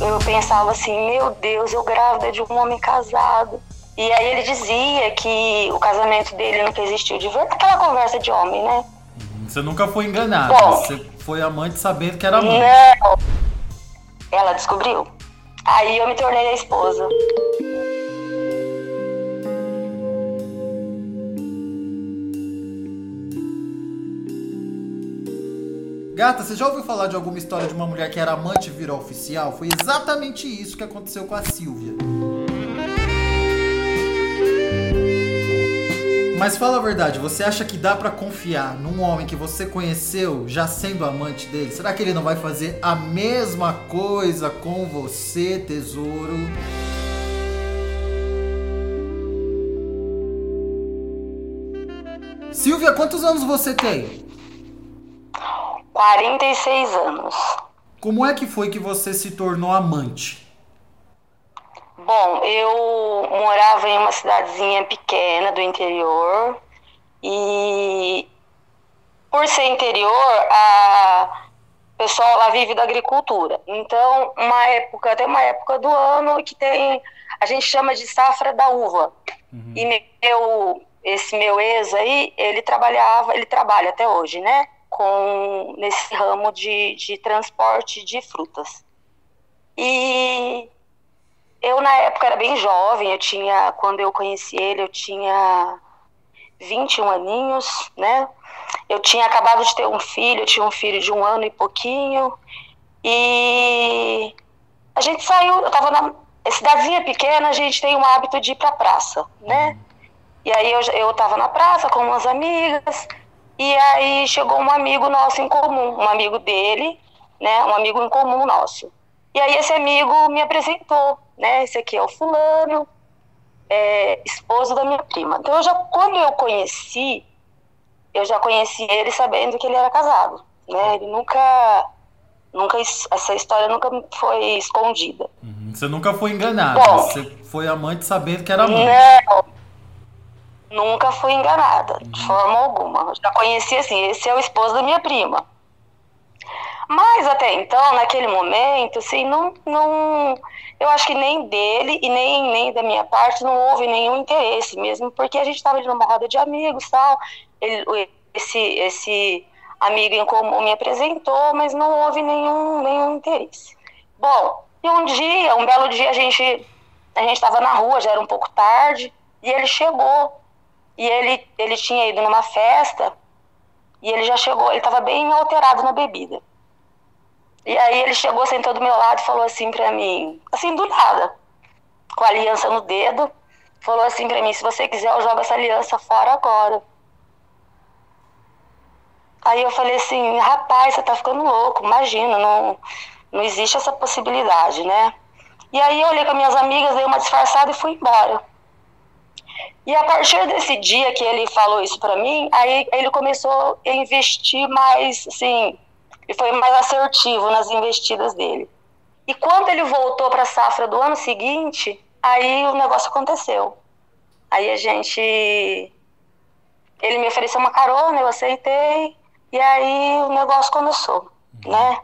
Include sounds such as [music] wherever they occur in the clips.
eu pensava assim, meu Deus, eu grávida de um homem casado. E aí ele dizia que o casamento dele nunca existiu de verdade, aquela conversa de homem, né? Você nunca foi enganada, Bom, você foi amante sabendo que era amante. Não. Ela descobriu. Aí eu me tornei a esposa. Gata, você já ouviu falar de alguma história de uma mulher que era amante e virou oficial? Foi exatamente isso que aconteceu com a Silvia. Mas fala a verdade, você acha que dá pra confiar num homem que você conheceu já sendo amante dele? Será que ele não vai fazer a mesma coisa com você, tesouro? Silvia, quantos anos você tem? 46 anos. Como é que foi que você se tornou amante? Bom, eu morava em uma cidadezinha pequena do interior e por ser interior, a pessoal lá vive da agricultura. Então, uma época, tem uma época do ano que tem, a gente chama de safra da uva. Uhum. E meu, esse meu ex aí, ele trabalhava, ele trabalha até hoje, né? Com nesse ramo de, de transporte de frutas. E eu na época era bem jovem, eu tinha, quando eu conheci ele, eu tinha 21 aninhos, né? Eu tinha acabado de ter um filho, eu tinha um filho de um ano e pouquinho. E a gente saiu, eu tava na cidadezinha pequena, a gente tem o hábito de ir pra praça, né? E aí eu, eu tava na praça com umas amigas, e aí chegou um amigo nosso em comum, um amigo dele, né? Um amigo em comum nosso. E aí esse amigo me apresentou, né? Esse aqui é o fulano, é, esposo da minha prima. Então eu já, quando eu conheci, eu já conheci ele sabendo que ele era casado, né? Ele nunca, nunca essa história nunca foi escondida. Uhum. Você nunca foi enganada, Bom. você foi amante sabendo que era amante. Não, nunca fui enganada, de forma alguma. Já conheci assim, esse é o esposo da minha prima. Mas até então, naquele momento, assim, não, não, eu acho que nem dele e nem, nem da minha parte não houve nenhum interesse mesmo, porque a gente estava ali numa roda de amigos tal, ele, esse, esse amigo em comum me apresentou, mas não houve nenhum, nenhum interesse. Bom, e um dia, um belo dia, a gente a gente estava na rua, já era um pouco tarde, e ele chegou. E ele, ele tinha ido numa festa, e ele já chegou, ele estava bem alterado na bebida. E aí ele chegou, sentou do meu lado e falou assim pra mim, assim do nada, com a aliança no dedo, falou assim pra mim, se você quiser eu jogo essa aliança fora agora. Aí eu falei assim, rapaz, você tá ficando louco, imagina, não, não existe essa possibilidade, né? E aí eu olhei com as minhas amigas, dei uma disfarçada e fui embora. E a partir desse dia que ele falou isso pra mim, aí ele começou a investir mais, assim, e foi mais assertivo nas investidas dele. E quando ele voltou para a safra do ano seguinte, aí o negócio aconteceu. Aí a gente. Ele me ofereceu uma carona, eu aceitei, e aí o negócio começou, né?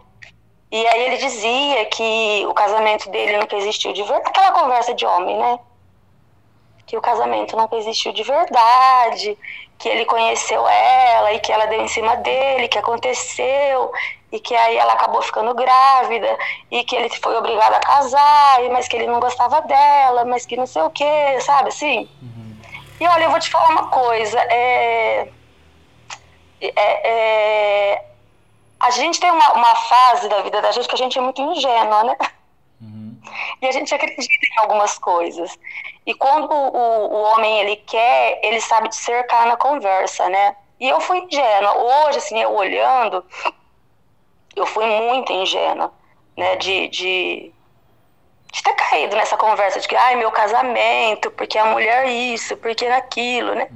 E aí ele dizia que o casamento dele nunca existiu de verdade, aquela conversa de homem, né? Que o casamento nunca existiu de verdade, que ele conheceu ela e que ela deu em cima dele, que aconteceu, e que aí ela acabou ficando grávida, e que ele foi obrigado a casar, mas que ele não gostava dela, mas que não sei o que, sabe assim? Uhum. E olha, eu vou te falar uma coisa, é, é, é, a gente tem uma, uma fase da vida da gente que a gente é muito ingênua, né? [laughs] Uhum. E a gente acredita em algumas coisas. E quando o, o homem ele quer, ele sabe te cercar na conversa, né? E eu fui ingênua. Hoje, assim, eu olhando, eu fui muito ingênua, né? De, de, de ter caído nessa conversa de que, ai, meu casamento, porque a mulher isso, porque aquilo, né?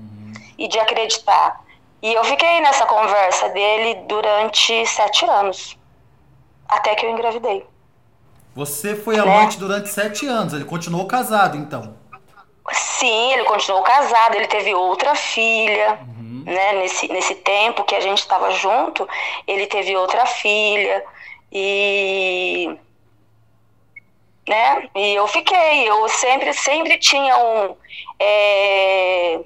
E de acreditar. E eu fiquei nessa conversa dele durante sete anos. Até que eu engravidei. Você foi amante durante sete anos, ele continuou casado então. Sim, ele continuou casado, ele teve outra filha, Uhum. né? Nesse, nesse tempo que a gente estava junto, ele teve outra filha. E né? E eu fiquei, eu sempre, sempre tinha um. É,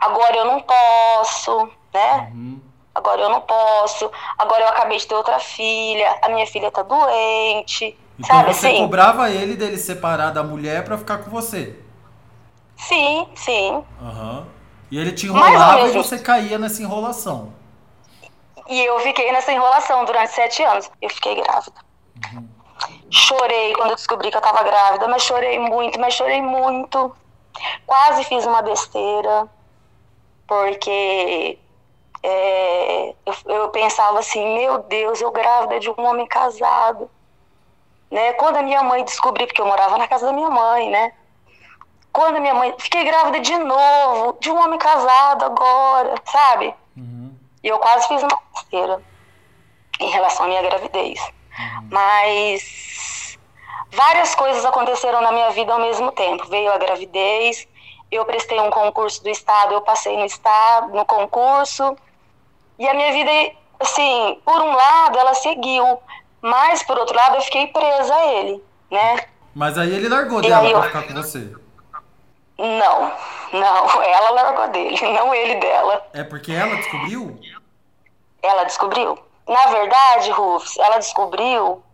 agora eu não posso, né? Uhum. Agora eu não posso. Agora eu acabei de ter outra filha. A minha filha tá doente. Então sabe você assim? cobrava ele dele separar da mulher para ficar com você? Sim, sim. Uhum. E ele te enrolava e você caía nessa enrolação. E eu fiquei nessa enrolação durante sete anos. Eu fiquei grávida. Uhum. Chorei quando eu descobri que eu estava grávida, mas chorei muito, mas chorei muito. Quase fiz uma besteira, porque é, eu, eu, pensava assim, meu Deus, eu grávida de um homem casado. Né? Quando a minha mãe descobriu, porque eu morava na casa da minha mãe, né? Quando a minha mãe, fiquei grávida de novo, de um homem casado agora, sabe? Uhum. E eu quase fiz uma besteira em relação à minha gravidez. Uhum. Mas várias coisas aconteceram na minha vida ao mesmo tempo. Veio a gravidez, eu prestei um concurso do estado, eu passei no estado, no concurso. E a minha vida, assim, por um lado, ela seguiu, mas por outro lado, eu fiquei presa a ele, né? Mas aí ele largou e dela eu... pra ficar com você. Não, não, [laughs] ela largou dele, [laughs] não ele dela. É porque ela descobriu? Ela descobriu. Na verdade, Rufus, ela descobriu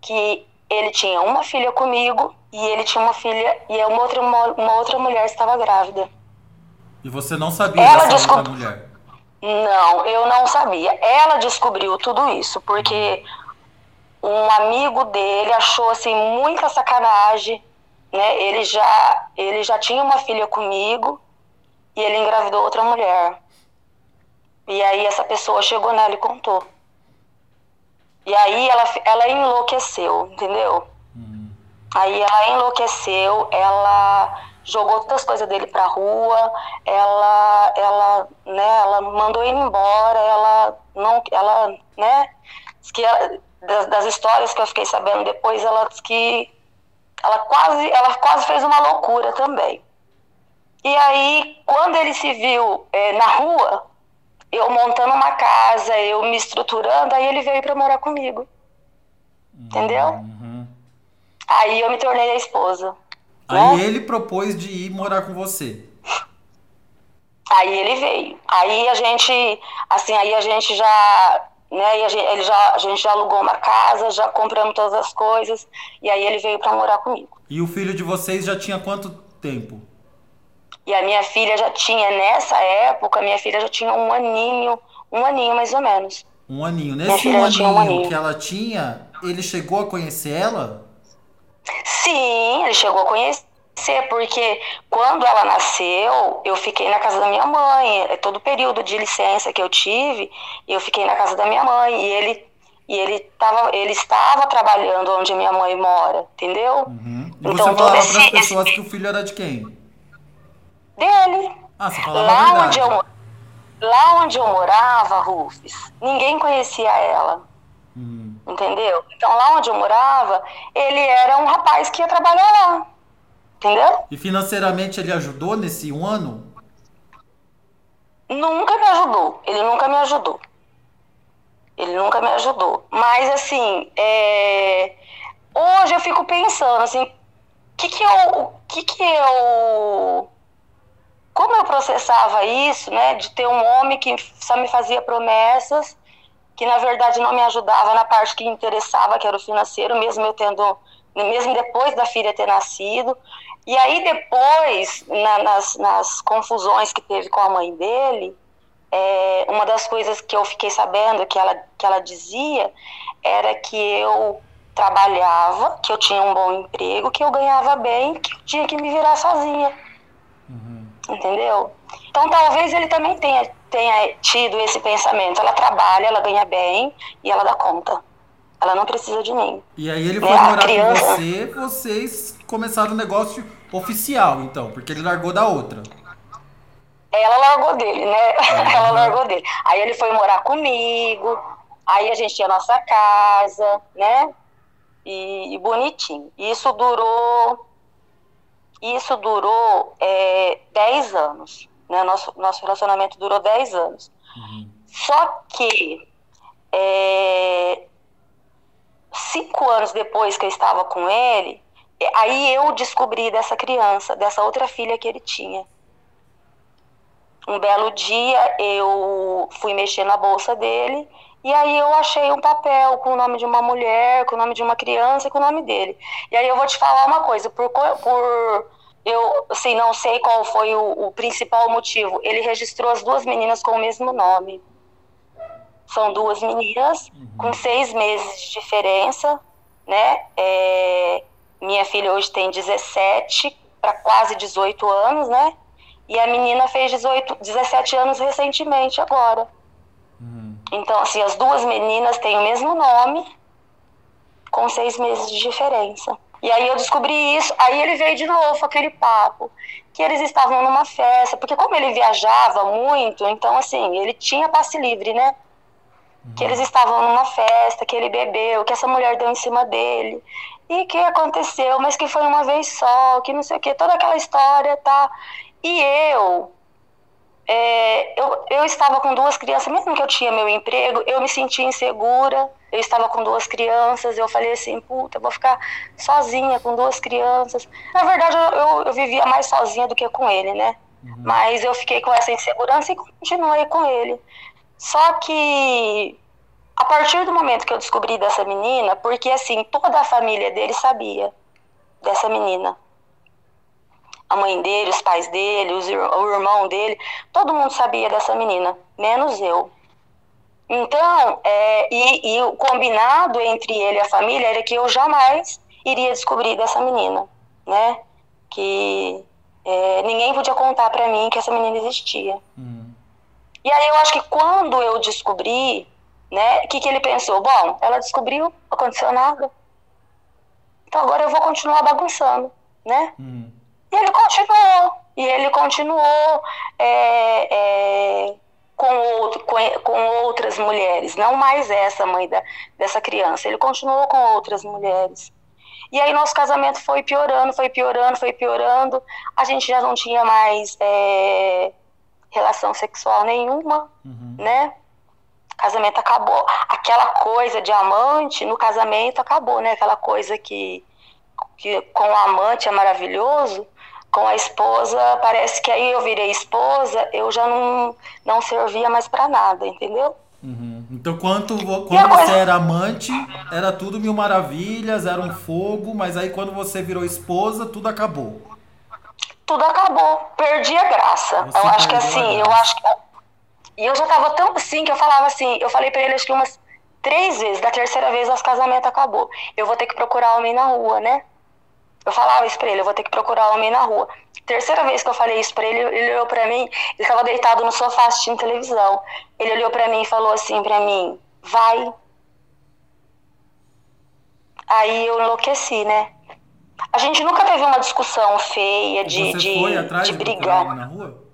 que ele tinha uma filha comigo e ele tinha uma filha e uma outra, uma, uma outra mulher estava grávida. E você não sabia ela dessa descob... mulher? Não, eu não sabia. Ela descobriu tudo isso porque um amigo dele achou assim muita sacanagem, né? Ele já ele já tinha uma filha comigo e ele engravidou outra mulher. E aí essa pessoa chegou nela e contou. E aí ela, ela enlouqueceu, entendeu? Uhum. Aí ela enlouqueceu, ela jogou todas as coisas dele pra rua, ela, ela, né, ela mandou ele embora, ela não, ela, né, que ela, das, das, histórias que eu fiquei sabendo depois, ela que ela quase, ela quase fez uma loucura também. E aí, quando ele se viu é, na rua, eu montando uma casa, eu me estruturando, aí ele veio para morar comigo. Uhum. Entendeu? Aí eu me tornei a esposa. Aí né? ele propôs de ir morar com você. Aí ele veio. Aí a gente, assim, aí a gente já, né, ele já, a gente já alugou uma casa, já compramos todas as coisas, e aí ele veio para morar comigo. E o filho de vocês já tinha quanto tempo? E a minha filha já tinha, nessa época, minha filha já tinha um aninho, um aninho mais ou menos. Um aninho. Nesse um aninho, um aninho, que ela tinha, ele chegou a conhecer ela? Sim, ele chegou a conhecer, porque quando ela nasceu, eu fiquei na casa da minha mãe. É todo o período de licença que eu tive, eu fiquei na casa da minha mãe. E ele e ele, tava, ele estava trabalhando onde minha mãe mora, entendeu? Uhum. E então, você falava para as pessoas esse... que o filho era de quem? dele. Ah, você falava lá a onde eu Lá onde eu morava, Rufus, ninguém conhecia ela. Hum. Entendeu? Então lá onde eu morava, ele era um rapaz que ia trabalhar lá. Entendeu? E financeiramente ele ajudou nesse um ano? Nunca me ajudou. Ele nunca me ajudou. Ele nunca me ajudou. Mas assim, é... hoje eu fico pensando assim, o que que eu, que que eu como eu processava isso, né, de ter um homem que só me fazia promessas, que na verdade não me ajudava na parte que interessava, que era o financeiro, mesmo eu tendo, mesmo depois da filha ter nascido. E aí depois, na, nas, nas confusões que teve com a mãe dele, é, uma das coisas que eu fiquei sabendo que ela, que ela dizia era que eu trabalhava, que eu tinha um bom emprego, que eu ganhava bem, que eu tinha que me virar sozinha entendeu? Então talvez ele também tenha, tenha tido esse pensamento. Ela trabalha, ela ganha bem e ela dá conta. Ela não precisa de mim. E aí ele né? foi morar criança... com você, vocês começaram o um negócio oficial, então, porque ele largou da outra. Ela largou dele, né? [laughs] Ela largou dele. Aí ele foi morar comigo, aí a gente tinha nossa casa, né? E, e bonitinho. Isso durou isso durou é, 10 anos. Né? Nosso, nosso relacionamento durou 10 anos. Uhum. Só que é, cinco anos depois que eu estava com ele, aí eu descobri dessa criança, dessa outra filha que ele tinha. Um belo dia eu fui mexer na bolsa dele e aí eu achei um papel com o nome de uma mulher, com o nome de uma criança e com o nome dele. E aí eu vou te falar uma coisa, por, por eu assim, não sei qual foi o, o principal motivo. Ele registrou as duas meninas com o mesmo nome. São duas meninas uhum. com seis meses de diferença, né? É, minha filha hoje tem 17 para quase 18 anos, né? E a menina fez 18, 17 anos recentemente agora. Uhum. Então, assim, as duas meninas têm o mesmo nome, com seis meses de diferença. E aí eu descobri isso, aí ele veio de novo aquele papo, que eles estavam numa festa, porque como ele viajava muito, então assim, ele tinha passe livre, né? Uhum. Que eles estavam numa festa, que ele bebeu, que essa mulher deu em cima dele. E que aconteceu, mas que foi uma vez só, que não sei o que, toda aquela história, tá? E eu, é, eu, eu estava com duas crianças, mesmo que eu tinha meu emprego, eu me sentia insegura. Eu estava com duas crianças, eu falei assim, puta, eu vou ficar sozinha com duas crianças. Na verdade, eu, eu, eu vivia mais sozinha do que com ele, né? Uhum. Mas eu fiquei com essa insegurança e continuei com ele. Só que a partir do momento que eu descobri dessa menina, porque assim, toda a família dele sabia dessa menina a mãe dele, os pais dele, os, o irmão dele, todo mundo sabia dessa menina, menos eu. Então, é, e, e, o combinado entre ele e a família era que eu jamais iria descobrir dessa menina, né? Que é, ninguém podia contar para mim que essa menina existia. Uhum. E aí eu acho que quando eu descobri, né, o que, que ele pensou? Bom, ela descobriu, aconteceu nada. Então agora eu vou continuar bagunçando, né? Uhum. E ele continuou. E ele continuou é, é, com, outro, com, com, outras mulheres, não mais essa mãe da, dessa criança. Ele continuou com outras mulheres. E aí nosso casamento foi piorando, foi piorando, foi piorando. A gente já não tinha mais é, relação sexual nenhuma, uhum. né? O casamento acabou. Aquela coisa de amante no casamento acabou, né? Aquela coisa que, que com o amante é maravilhoso com a esposa, parece que aí eu virei esposa, eu já não, não servia mais para nada, entendeu? Uhum. Então, quanto, quando você era amante, era tudo mil maravilhas, era um fogo, mas aí quando você virou esposa, tudo acabou. Tudo acabou, perdi a graça. Você eu acho que assim, eu acho que. E eu já tava tão assim que eu falava assim, eu falei para ele acho que umas três vezes, da terceira vez nosso casamento acabou. Eu vou ter que procurar homem na rua, né? Eu falava isso pra ele, eu vou ter que procurar homem na rua. Terceira vez que eu falei isso pra ele, ele olhou pra mim, ele estava deitado no sofá assistindo televisão. Ele olhou pra mim e falou assim pra mim, vai. Aí eu enlouqueci, né? A gente nunca teve uma discussão feia de, Você de, foi atrás de brigar. na rua?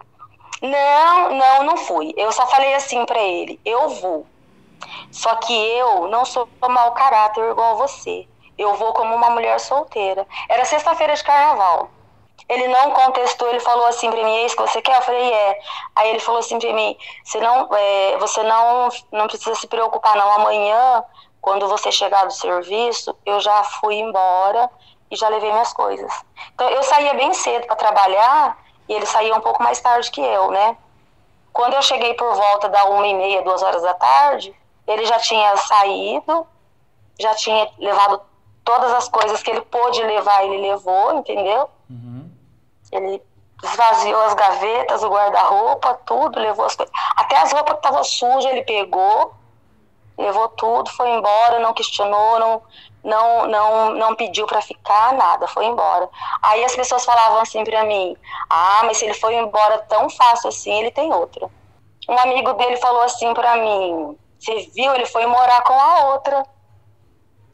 Não, não, não fui. Eu só falei assim para ele, eu vou. Só que eu não sou mau caráter igual você eu vou como uma mulher solteira. Era sexta-feira de carnaval. Ele não contestou, ele falou assim para mim, é isso que você quer? Eu falei, é. Aí ele falou assim para mim, você não, é, você não, não precisa se preocupar não, amanhã, quando você chegar do serviço, eu já fui embora e já levei minhas coisas. Então eu saía bem cedo para trabalhar e ele saía um pouco mais tarde que eu, né? Quando eu cheguei por volta da uma e meia, duas horas da tarde, ele já tinha saído, já tinha levado todas as coisas que ele pôde levar, ele levou, entendeu? Uhum. Ele esvaziou as gavetas, o guarda-roupa, tudo, levou as coisas. Até as roupas que estavam sujas ele pegou, levou tudo, foi embora, não questionou, não, não, não, não pediu para ficar, nada, foi embora. Aí as pessoas falavam assim para mim: ah, mas se ele foi embora tão fácil assim, ele tem outra. Um amigo dele falou assim para mim: você viu, ele foi morar com a outra.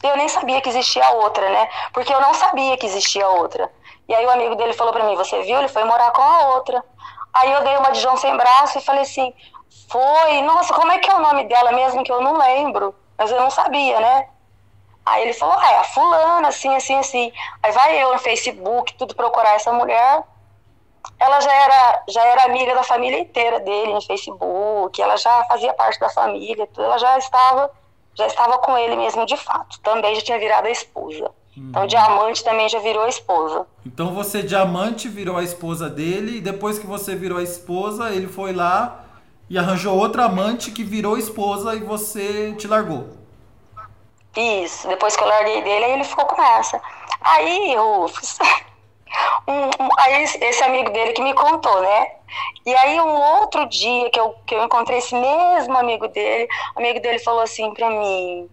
Eu nem sabia que existia outra, né? Porque eu não sabia que existia outra. E aí o amigo dele falou para mim: Você viu? Ele foi morar com a outra. Aí eu dei uma de João sem braço e falei assim: Foi, nossa, como é que é o nome dela mesmo que eu não lembro? Mas eu não sabia, né? Aí ele falou: Ah, é a fulana, assim, assim, assim. Aí vai eu no Facebook, tudo procurar essa mulher. Ela já era, já era amiga da família inteira dele no Facebook, ela já fazia parte da família, ela já estava já estava com ele mesmo de fato. Também já tinha virado a esposa. Então, diamante também já virou a esposa. Então, você, diamante, virou a esposa dele. E depois que você virou a esposa, ele foi lá e arranjou outra amante que virou esposa e você te largou. Isso. Depois que eu larguei dele, aí ele ficou com essa. Aí, Rufus, [laughs] um, um, aí esse amigo dele que me contou, né? E aí um outro dia que eu, que eu encontrei esse mesmo amigo dele, o amigo dele falou assim pra mim,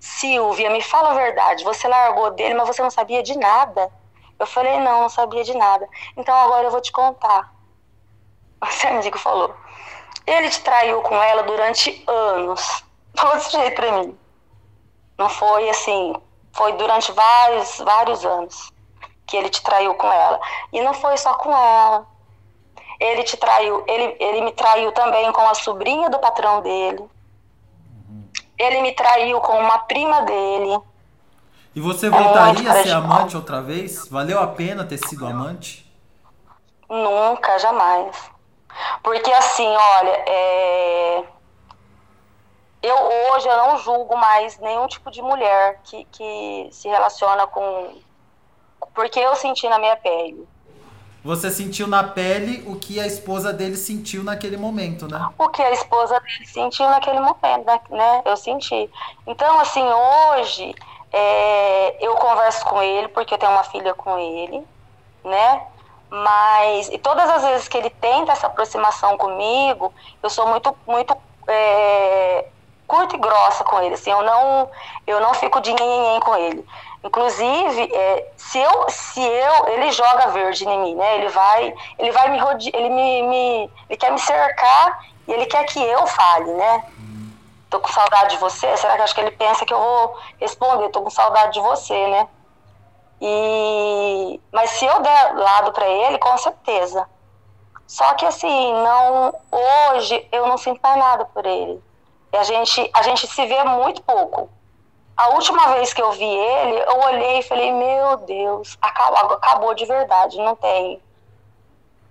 Silvia, me fala a verdade, você largou dele, mas você não sabia de nada. Eu falei, não, não sabia de nada. Então agora eu vou te contar. [laughs] Esse amigo falou. Ele te traiu com ela durante anos. [laughs] Falou desse jeito pra mim. Não foi assim, foi durante vários, vários anos que ele te traiu com ela. E não foi só com ela. Ele te traiu, ele, ele me traiu também com a sobrinha do patrão dele. Ele me traiu com uma prima dele. E você voltaria a ser amante outra vez? Valeu a pena ter sido amante? Nunca, jamais. Porque assim, olha, é... eu hoje eu não julgo mais nenhum tipo de mulher que, que se relaciona com. Porque eu senti na minha pele. Você sentiu na pele o que a esposa dele sentiu naquele momento, né? O que a esposa dele sentiu naquele momento, né? Eu senti. Então, assim, hoje é, eu converso com ele porque eu tenho uma filha com ele, né? Mas e todas as vezes que ele tenta essa aproximação comigo, eu sou muito, muito é, curta e grossa com ele. Assim, eu não, eu não fico de ninguém com ele. Inclusive, é, se eu, se eu, ele joga verde em mim, né? Ele vai, ele vai me rodear, ele me, me, ele quer me cercar e ele quer que eu fale, né? Tô com saudade de você. Será que acho que ele pensa que eu vou responder? Tô com saudade de você, né? E mas se eu der lado para ele, com certeza. Só que assim, não hoje eu não sinto mais nada por ele. E a gente a gente se vê muito pouco. A última vez que eu vi ele, eu olhei e falei, meu Deus, acabou, acabou de verdade, não tem.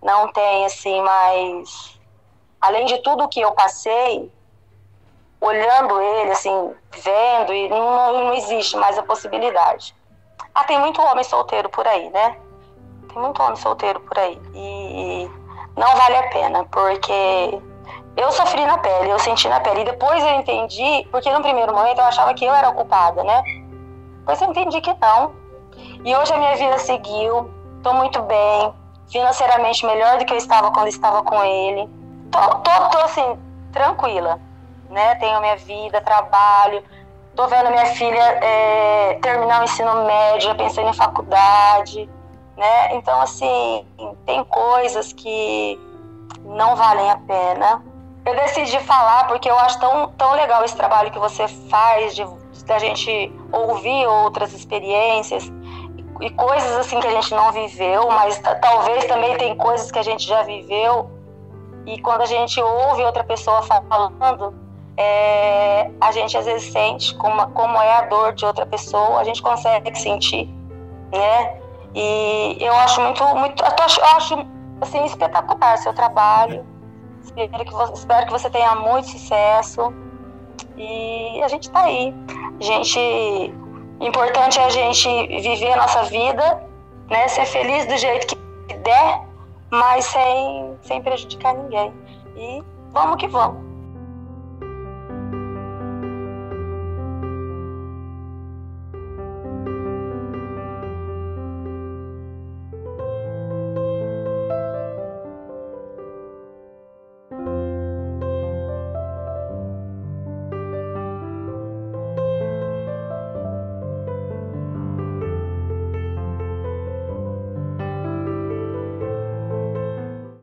Não tem, assim, mas. Além de tudo que eu passei, olhando ele, assim, vendo, e não, não existe mais a possibilidade. Ah, tem muito homem solteiro por aí, né? Tem muito homem solteiro por aí. E não vale a pena, porque eu sofri na pele, eu senti na pele. E depois eu entendi, porque no primeiro momento eu achava que eu era culpada, né? Depois eu entendi que não. E hoje a minha vida seguiu, tô muito bem, financeiramente melhor do que eu estava quando estava com ele. Tô, tô, tô assim, tranquila, né? Tenho minha vida, trabalho, tô vendo minha filha é, terminar o ensino médio, pensando em faculdade, né? Então, assim, tem coisas que não valem a pena eu decidi falar porque eu acho tão, tão legal esse trabalho que você faz de da gente ouvir outras experiências e coisas assim que a gente não viveu, mas talvez também tem coisas que a gente já viveu e quando a gente ouve outra pessoa falando, é, a gente às vezes sente como, como é a dor de outra pessoa, a gente consegue sentir, né? E eu acho muito, muito, eu acho, eu acho assim espetacular seu trabalho. Espero que, você, espero que você tenha muito sucesso. E a gente tá aí. Gente. Importante é a gente viver a nossa vida, né? Ser feliz do jeito que der, mas sem, sem prejudicar ninguém. E vamos que vamos.